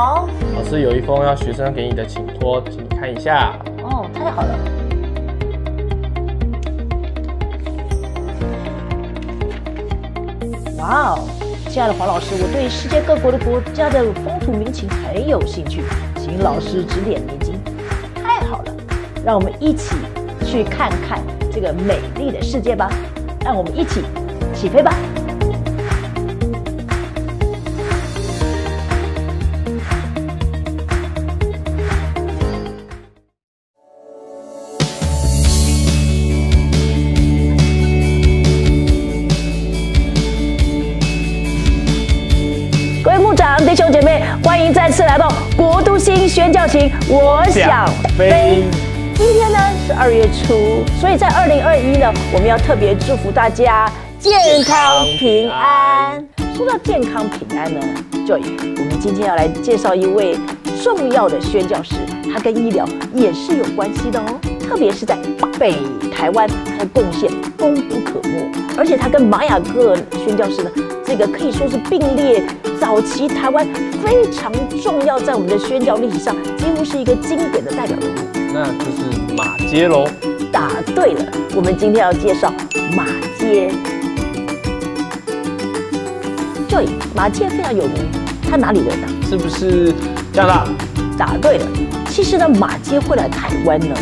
好，老师有一封要学生给你的请托，请你看一下。哦，太好了。哇哦，亲爱的黄老师，我对世界各国的国家的风土民情很有兴趣，请老师指点迷津。太好了，让我们一起去看看这个美丽的世界吧。让我们一起起飞吧！各位牧长、弟兄姐妹，欢迎再次来到国都新宣教行。我想飞。今天呢是二月初，所以在二零二一呢，我们要特别祝福大家健康平安。说到健康平安呢，Joy，我们今天要来介绍一位重要的宣教师，他跟医疗也是有关系的哦。特别是在北台湾，他的贡献功不可没。而且他跟玛雅各宣教师呢，这个可以说是并列早期台湾非常重要，在我们的宣教历史上，几乎是一个经典的代表人物。那就是马街喽。答对了，我们今天要介绍马街。对，马街非常有名，他哪里人呢？是不是加拿大？答对了。其实呢，马街会来台湾呢，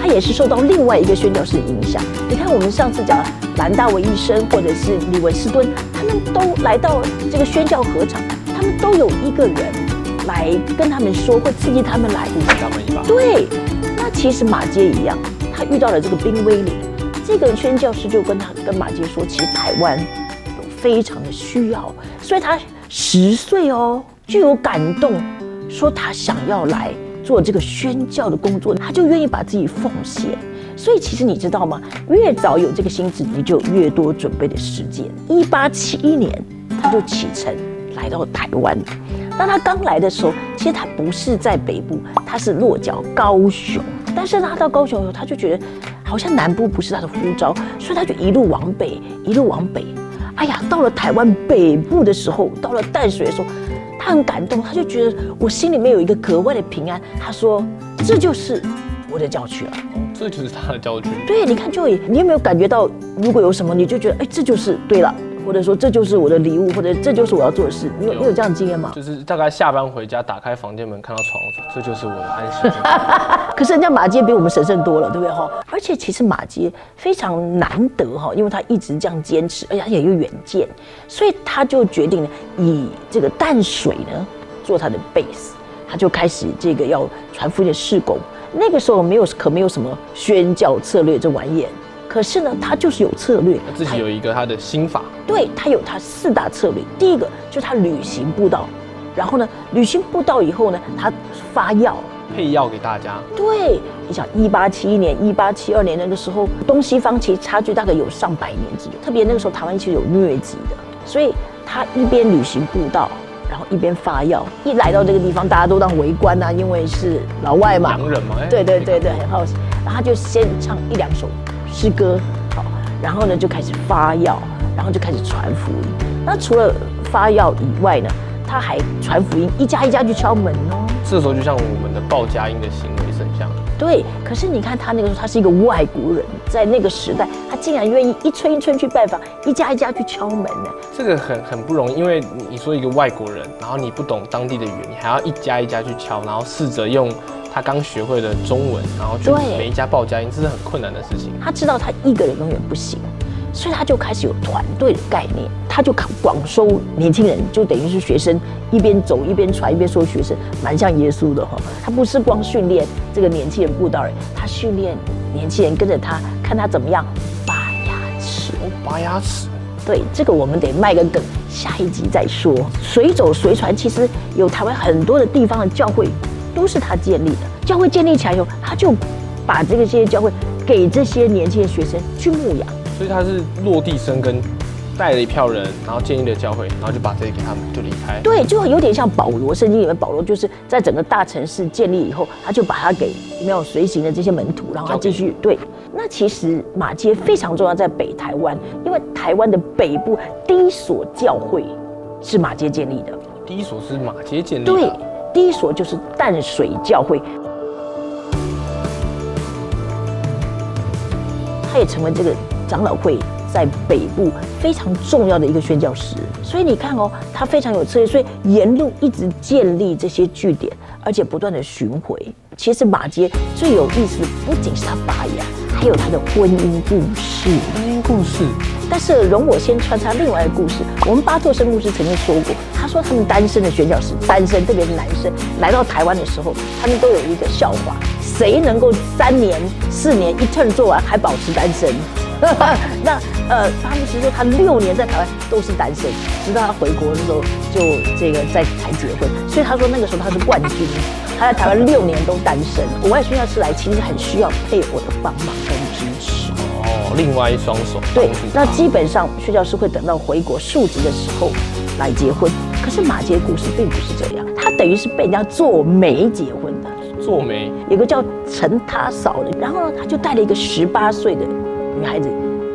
他也是受到另外一个宣教士的影响。你看，我们上次讲兰大卫医生或者是李文斯顿，他们都来到这个宣教合场，他们都有一个人来跟他们说，会刺激他们来扶持他们一把。对，那其实马街一样，他遇到了这个冰威领，这个宣教师就跟他跟马街说，其实台湾有非常的需要，所以他十岁哦就有感动，说他想要来做这个宣教的工作，他就愿意把自己奉献。所以其实你知道吗？越早有这个心智，你就越多准备的时间。一八七一年，他就启程来到台湾。当他刚来的时候，其实他不是在北部，他是落脚高雄。但是他到高雄以后，他就觉得好像南部不是他的呼召，所以他就一路往北，一路往北。哎呀，到了台湾北部的时候，到了淡水的时候，他很感动，他就觉得我心里面有一个格外的平安。他说：“这就是我的教区了。”这就是他的教区。对，你看 Joy，你有没有感觉到，如果有什么，你就觉得，哎，这就是对了。或者说这就是我的礼物，或者这就是我要做的事。你有你有这样的经验吗？就是大概下班回家，打开房间门，看到床，这就是我的安息。可是人家马街比我们神圣多了，对不对哈？而且其实马街非常难得哈，因为他一直这样坚持，而且他也有远见，所以他就决定以这个淡水呢做他的 base，他就开始这个要传福音的事工。那个时候没有可没有什么宣教策略这玩意。可是呢，他就是有策略，他自己有一个他的心法。对他有他四大策略，第一个就是他旅行步道，然后呢，旅行步道以后呢，他发药配药给大家。对，你想一八七一年、一八七二年那个时候，东西方其实差距大概有上百年之久，特别那个时候台湾其实有疟疾的，所以他一边旅行步道，然后一边发药。一来到这个地方，大家都当围观啊，因为是老外嘛，洋人嘛，对对对对，很好奇。然后他就先唱一两首。诗歌好，然后呢就开始发药，然后就开始传福音。那除了发药以外呢，他还传福音，一家一家去敲门哦。这时候就像我们的报佳音的行为。对，可是你看他那个时候，他是一个外国人，在那个时代，他竟然愿意一村一村去拜访，一家一家去敲门呢。这个很很不容易，因为你说一个外国人，然后你不懂当地的语言，你还要一家一家去敲，然后试着用。他刚学会了中文，然后去每一家报家音，这是很困难的事情。他知道他一个人永远不行，所以他就开始有团队的概念，他就广收年轻人，就等于是学生一边走一边传一边收学生，蛮像耶稣的哈。他不是光训练这个年轻人布道人，他训练年轻人跟着他，看他怎么样拔牙齿。拔牙齿。对，这个我们得卖个梗，下一集再说。随走随传，其实有台湾很多的地方的教会。都是他建立的教会建立起来以后，他就把这个这些教会给这些年轻的学生去牧养，所以他是落地生根，带了一票人，然后建立了教会，然后就把这些给他们就离开。对，就有点像保罗，圣经里面保罗就是在整个大城市建立以后，他就把他给没有随行的这些门徒，然后他继续对。那其实马街非常重要，在北台湾，因为台湾的北部第一所教会是马街建立的。第一所是马街建立的。对，第一所就是淡水教会，它也成为这个长老会在北部非常重要的一个宣教师。所以你看哦，他非常有策略，所以沿路一直建立这些据点，而且不断的巡回。其实马街最有意思，不仅是他拔牙，还有他的婚姻故事。婚姻故事。但是容我先穿插另外一个故事。我们巴特生牧师曾经说过，他说他们单身的宣教士，单身特别是男生来到台湾的时候，他们都有一个笑话：谁能够三年、四年一 turn 做完还保持单身？那呃，巴牧师说他六年在台湾都是单身，直到他回国的时候就这个在才结婚。所以他说那个时候他是冠军。他在台湾六年都单身，国外宣教师来其实很需要配偶的帮忙跟支持哦，另外一双手对，那基本上宣教师会等到回国述职的时候来结婚。可是马杰故事并不是这样，他等于是被人家做媒结婚的。做媒有个叫陈他嫂的，然后呢，他就带了一个十八岁的女孩子，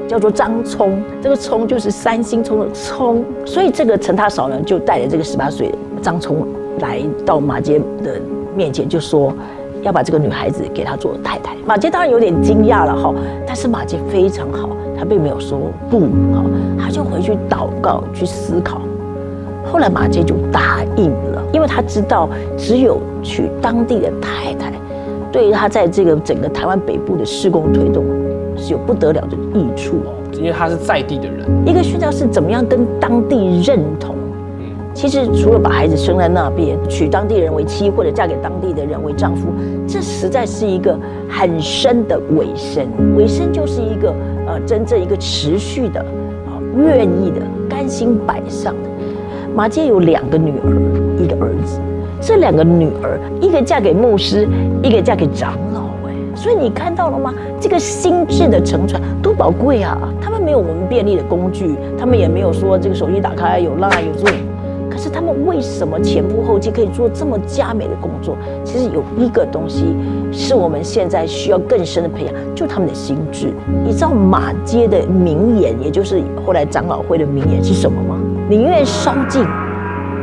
叫做张聪，这个聪就是三星聪的聪，所以这个陈他嫂呢就带着这个十八岁的张聪来到马杰的。面前就说要把这个女孩子给他做太太，马杰当然有点惊讶了哈，但是马杰非常好，他并没有说不哈，他就回去祷告去思考，后来马杰就答应了，因为他知道只有娶当地的太太，对于他在这个整个台湾北部的施工推动是有不得了的益处，因为他是在地的人，一个宣教士怎么样跟当地认同？其实除了把孩子生在那边，娶当地人为妻，或者嫁给当地的人为丈夫，这实在是一个很深的尾声。尾声就是一个呃，真正一个持续的啊，愿意的、甘心摆上的。马街有两个女儿，一个儿子。这两个女儿，一个嫁给牧师，一个嫁给长老。所以你看到了吗？这个心智的承传多宝贵啊！他们没有我们便利的工具，他们也没有说这个手机打开有 Line 有这种。可是他们为什么前赴后继可以做这么佳美的工作？其实有一个东西是我们现在需要更深的培养，就他们的心智。你知道马街的名言，也就是后来长老会的名言是什么吗？宁愿烧尽，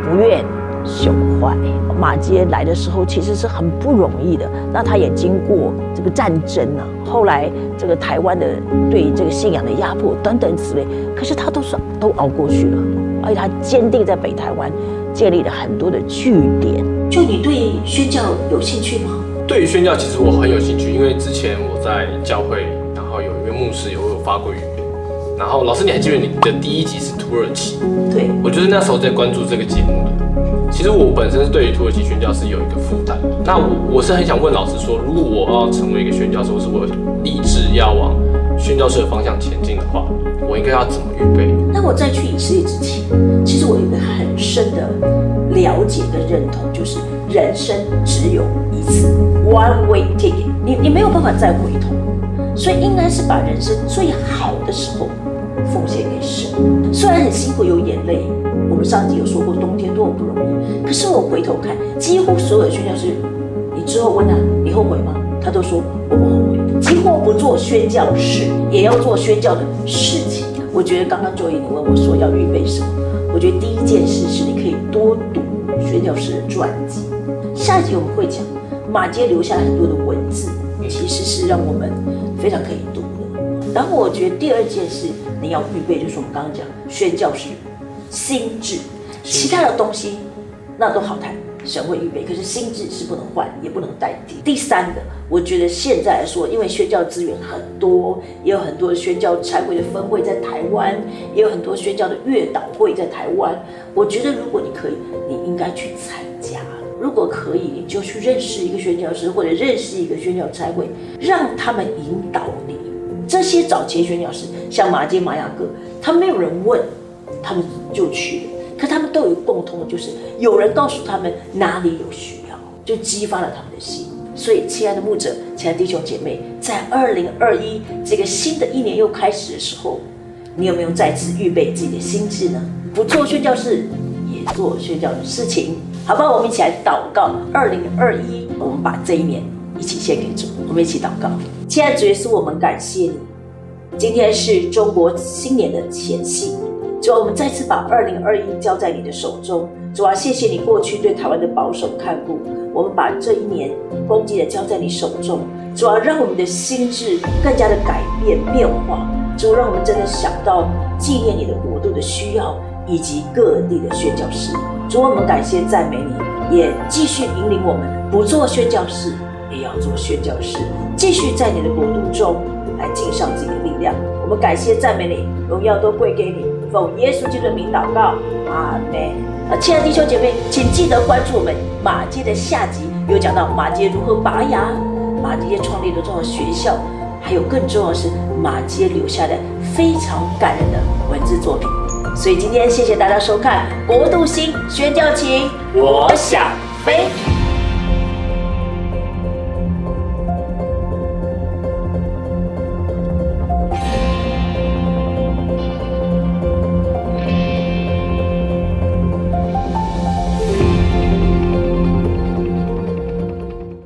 不愿朽坏。马街来的时候其实是很不容易的，那他也经过这个战争啊，后来这个台湾的对这个信仰的压迫等等之类，可是他都是都熬过去了。而且他坚定在北台湾建立了很多的据点。就你对宣教有兴趣吗？对于宣教，其实我很有兴趣，因为之前我在教会，然后有一位牧师有有发过语言。然后老师，你还记得你的第一集是土耳其？对，我就是那时候在关注这个节目其实我本身是对于土耳其宣教是有一个负担。那我我是很想问老师说，如果我要成为一个宣教师，或是我立志要往宣教师的方向前进的话，我应该要怎么预备？那我在去以色列之前，其实我有一个很深的了解跟认同，就是人生只有一次，one way ticket，你你没有办法再回头，所以应该是把人生最好的时候奉献给神。虽然很辛苦，有眼泪，我们上集有说过冬天多么不容易，可是我回头看，几乎所有的宣教师，你之后问他，你后悔吗？他都说我不后悔，几乎不做宣教事，也要做宣教的事情。我觉得刚刚周毅你问我说要预备什么，我觉得第一件事是你可以多读宣教师的传记。下一集我们会讲马街留下很多的文字，其实是让我们非常可以读的。然后我觉得第二件事你要预备，就是我们刚刚讲宣教师心智，其他的东西那都好谈。神会预备，可是心智是不能换，也不能代替。第三个，我觉得现在来说，因为宣教资源很多，也有很多宣教差会的分会在台湾，也有很多宣教的月导会在台湾。我觉得如果你可以，你应该去参加。如果可以，你就去认识一个宣教师，或者认识一个宣教差会，让他们引导你。这些早期宣教师，像马街、马雅各，他没有人问，他们就去了。可他们都有共通的，就是有人告诉他们哪里有需要，就激发了他们的心。所以，亲爱的牧者，亲爱的弟兄姐妹，在二零二一这个新的一年又开始的时候，你有没有再次预备自己的心智呢？不做宣教士，也做宣教的事情，好吧？我们一起来祷告。二零二一，我们把这一年一起献给主。我们一起祷告，亲爱的主耶稣，我们感谢你。今天是中国新年的前夕，主啊，我们再次把二零二一交在你的手中。主啊，谢谢你过去对台湾的保守看顾，我们把这一年恭敬的交在你手中。主啊，让我们的心智更加的改变变化。主，让我们真的想到纪念你的国度的需要，以及各地的宣教士。主，我们感谢赞美你，也继续引领我们，不做宣教士，也要做宣教士，继续在你的国度中来尽上自己的力量。我们感谢赞美你，荣耀都归给你。奉耶稣基督的名祷告，阿门。啊，亲爱的弟兄姐妹，请记得关注我们马街的下集，有讲到马街如何拔牙，马街创立的重要学校，还有更重要的是马街留下的非常感人的文字作品。所以今天谢谢大家收看《国度星宣教情》，我想飞。